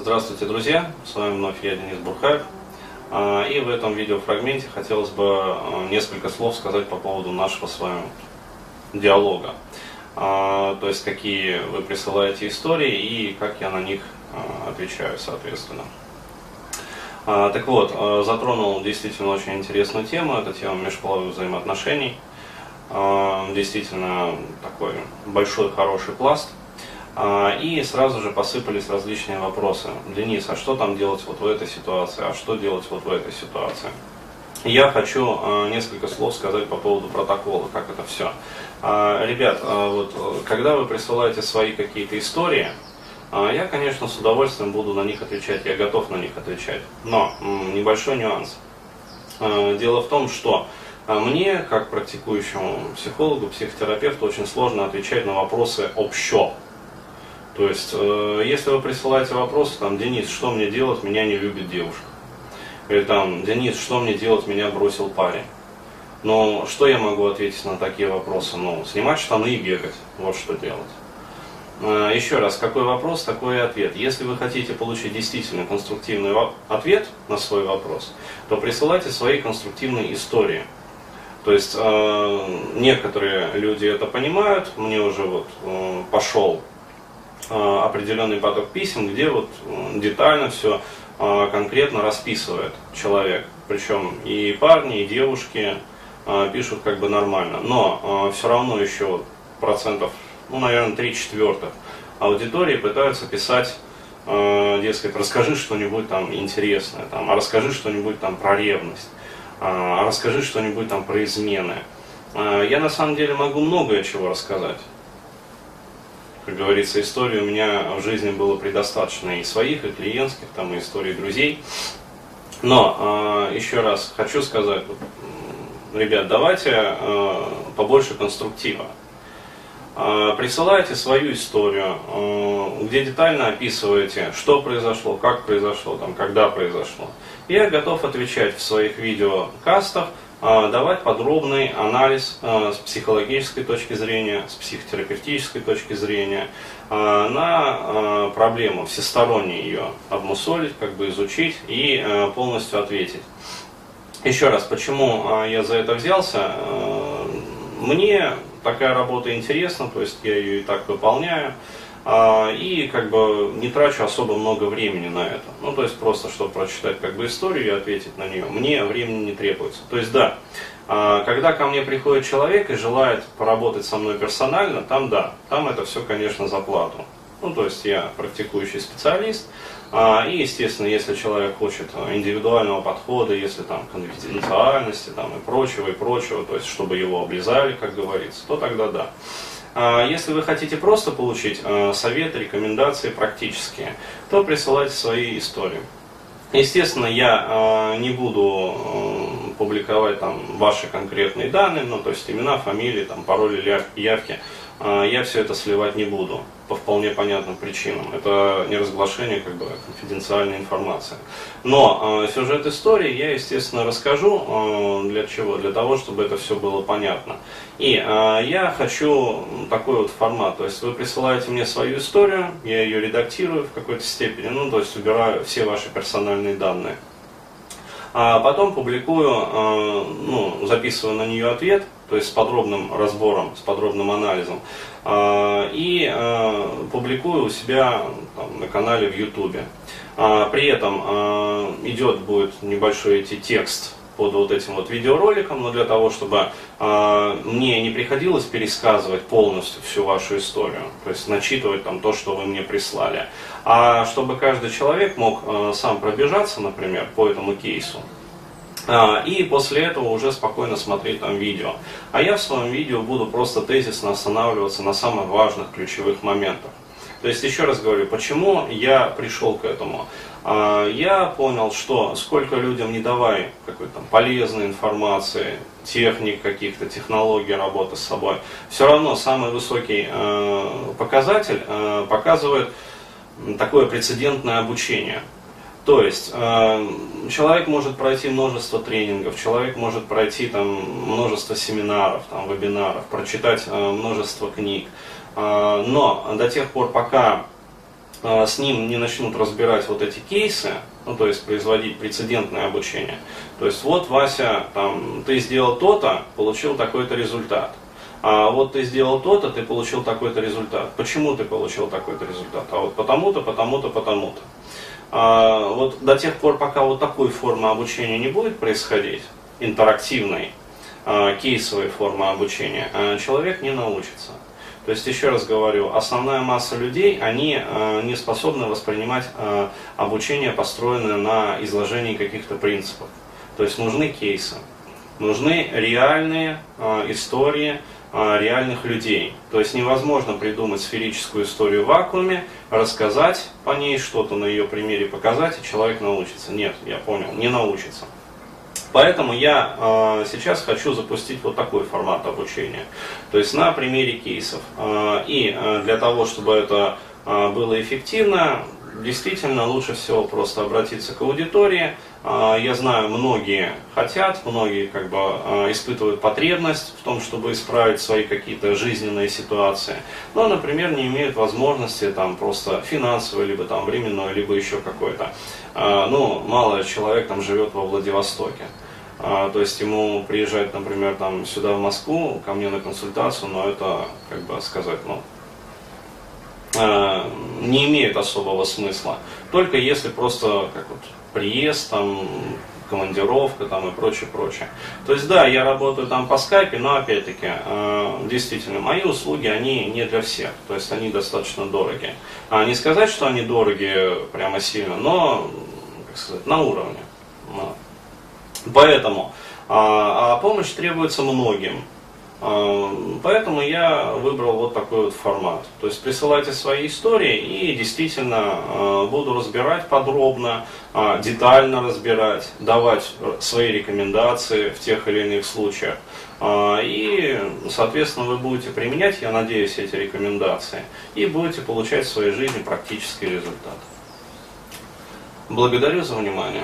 Здравствуйте, друзья! С вами вновь я, Денис Бурхаев. А, и в этом видеофрагменте хотелось бы а, несколько слов сказать по поводу нашего с вами диалога. А, то есть, какие вы присылаете истории и как я на них отвечаю, соответственно. Так вот, затронул действительно очень интересную тему, это тема межполовых взаимоотношений. Действительно такой большой, хороший пласт – и сразу же посыпались различные вопросы. Денис, а что там делать вот в этой ситуации, а что делать вот в этой ситуации? Я хочу а, несколько слов сказать по поводу протокола, как это все. А, ребят, вот, когда вы присылаете свои какие-то истории, я, конечно, с удовольствием буду на них отвечать, я готов на них отвечать. Но небольшой нюанс. Дело в том, что мне, как практикующему психологу, психотерапевту, очень сложно отвечать на вопросы общо. То есть, э, если вы присылаете вопрос, там, Денис, что мне делать, меня не любит девушка. Или там, Денис, что мне делать, меня бросил парень. Но что я могу ответить на такие вопросы? Ну, снимать штаны и бегать. Вот что делать. Э, еще раз, какой вопрос, такой и ответ. Если вы хотите получить действительно конструктивный ответ на свой вопрос, то присылайте свои конструктивные истории. То есть э, некоторые люди это понимают, мне уже вот э, пошел определенный поток писем, где вот э, детально все э, конкретно расписывает человек. Причем и парни, и девушки пишут как бы нормально. Но все равно еще процентов, ну, наверное, 3 четвертых аудитории пытаются писать дескать, расскажи что-нибудь там интересное, там, а расскажи что-нибудь там про ревность, а расскажи что-нибудь там про измены. Я на самом деле могу многое чего рассказать как говорится, историй у меня в жизни было предостаточно и своих, и клиентских, там, и историй друзей. Но, э, еще раз хочу сказать, ребят, давайте э, побольше конструктива. Э, присылайте свою историю, э, где детально описываете, что произошло, как произошло, там, когда произошло. Я готов отвечать в своих видеокастах, а, давать подробный анализ а, с психологической точки зрения, с психотерапевтической точки зрения а, на проблему, всесторонне ее обмусолить, как бы изучить и полностью ответить. Еще раз, почему я за это взялся? Мне такая работа интересна, то есть я ее и так выполняю. А, и как бы не трачу особо много времени на это. Ну, то есть просто, чтобы прочитать как бы историю и ответить на нее, мне времени не требуется. То есть да, а, когда ко мне приходит человек и желает поработать со мной персонально, там да, там это все, конечно, за плату. Ну, то есть я практикующий специалист, а, и, естественно, если человек хочет индивидуального подхода, если там конфиденциальности там, и прочего, и прочего, то есть чтобы его облизали, как говорится, то тогда да. А, если вы хотите просто получить а, советы, рекомендации практические, то присылайте свои истории. Естественно, я а, не буду публиковать там ваши конкретные данные, ну то есть имена, фамилии, там, пароли, явки. Я все это сливать не буду по вполне понятным причинам. Это не разглашение как бы конфиденциальной информации. Но э, сюжет истории я, естественно, расскажу. Э, для чего? Для того, чтобы это все было понятно. И э, я хочу такой вот формат. То есть вы присылаете мне свою историю, я ее редактирую в какой-то степени, ну, то есть убираю все ваши персональные данные. А потом публикую, э, ну, записываю на нее ответ, то есть с подробным разбором, с подробным анализом. А, и а, публикую у себя там, на канале в Ютубе. А, при этом идет будет небольшой идти текст под вот этим вот видеороликом, но для того, чтобы мне не приходилось пересказывать полностью всю вашу историю, то есть начитывать там то, что вы мне прислали, а чтобы каждый человек мог сам пробежаться, например, по этому кейсу, и после этого уже спокойно смотреть там видео. А я в своем видео буду просто тезисно останавливаться на самых важных ключевых моментах. То есть, еще раз говорю, почему я пришел к этому? А, я понял, что сколько людям не давай какой-то полезной информации, техник каких-то, технологий работы с собой, все равно самый высокий э, показатель э, показывает такое прецедентное обучение. То есть э, человек может пройти множество тренингов, человек может пройти там множество семинаров, там, вебинаров, прочитать э, множество книг. Э, но до тех пор, пока э, с ним не начнут разбирать вот эти кейсы, ну, то есть производить прецедентное обучение. То есть вот, Вася, там, ты сделал то-то, получил такой-то результат. А вот ты сделал то-то, ты получил такой-то результат. Почему ты получил такой-то результат? А вот потому-то, потому-то, потому-то. А, вот до тех пор, пока вот такой формы обучения не будет происходить, интерактивной, а, кейсовой формы обучения, а, человек не научится. То есть, еще раз говорю, основная масса людей, они э, не способны воспринимать обучение, построенное на изложении каких-то принципов. То есть, нужны кейсы, нужны реальные истории реальных людей. То есть, невозможно придумать сферическую историю в вакууме, рассказать по ней что-то на ее примере показать, и человек научится. Нет, я понял, не научится. Поэтому я э, сейчас хочу запустить вот такой формат обучения. То есть на примере кейсов. Э, и э, для того, чтобы это было эффективно, действительно лучше всего просто обратиться к аудитории. Э, я знаю, многие хотят, многие как бы э, испытывают потребность в том, чтобы исправить свои какие-то жизненные ситуации. Но, например, не имеют возможности там просто финансовой, либо там временной, либо еще какой-то. Э, ну, мало человек там живет во Владивостоке. А, то есть ему приезжать, например, там сюда в Москву, ко мне на консультацию, но это, как бы сказать, ну, а, не имеет особого смысла. Только если просто как вот приезд, там, командировка там и прочее, прочее. То есть да, я работаю там по скайпе, но опять-таки, э, действительно, мои услуги, они не для всех, то есть они достаточно дороги. А не сказать, что они дороги прямо сильно, но, как сказать, на уровне. Поэтому а, а помощь требуется многим. А, поэтому я выбрал вот такой вот формат. То есть присылайте свои истории и действительно а, буду разбирать подробно, а, детально разбирать, давать свои рекомендации в тех или иных случаях. И, соответственно, вы будете применять, я надеюсь, эти рекомендации и будете получать в своей жизни практический результат. Благодарю за внимание.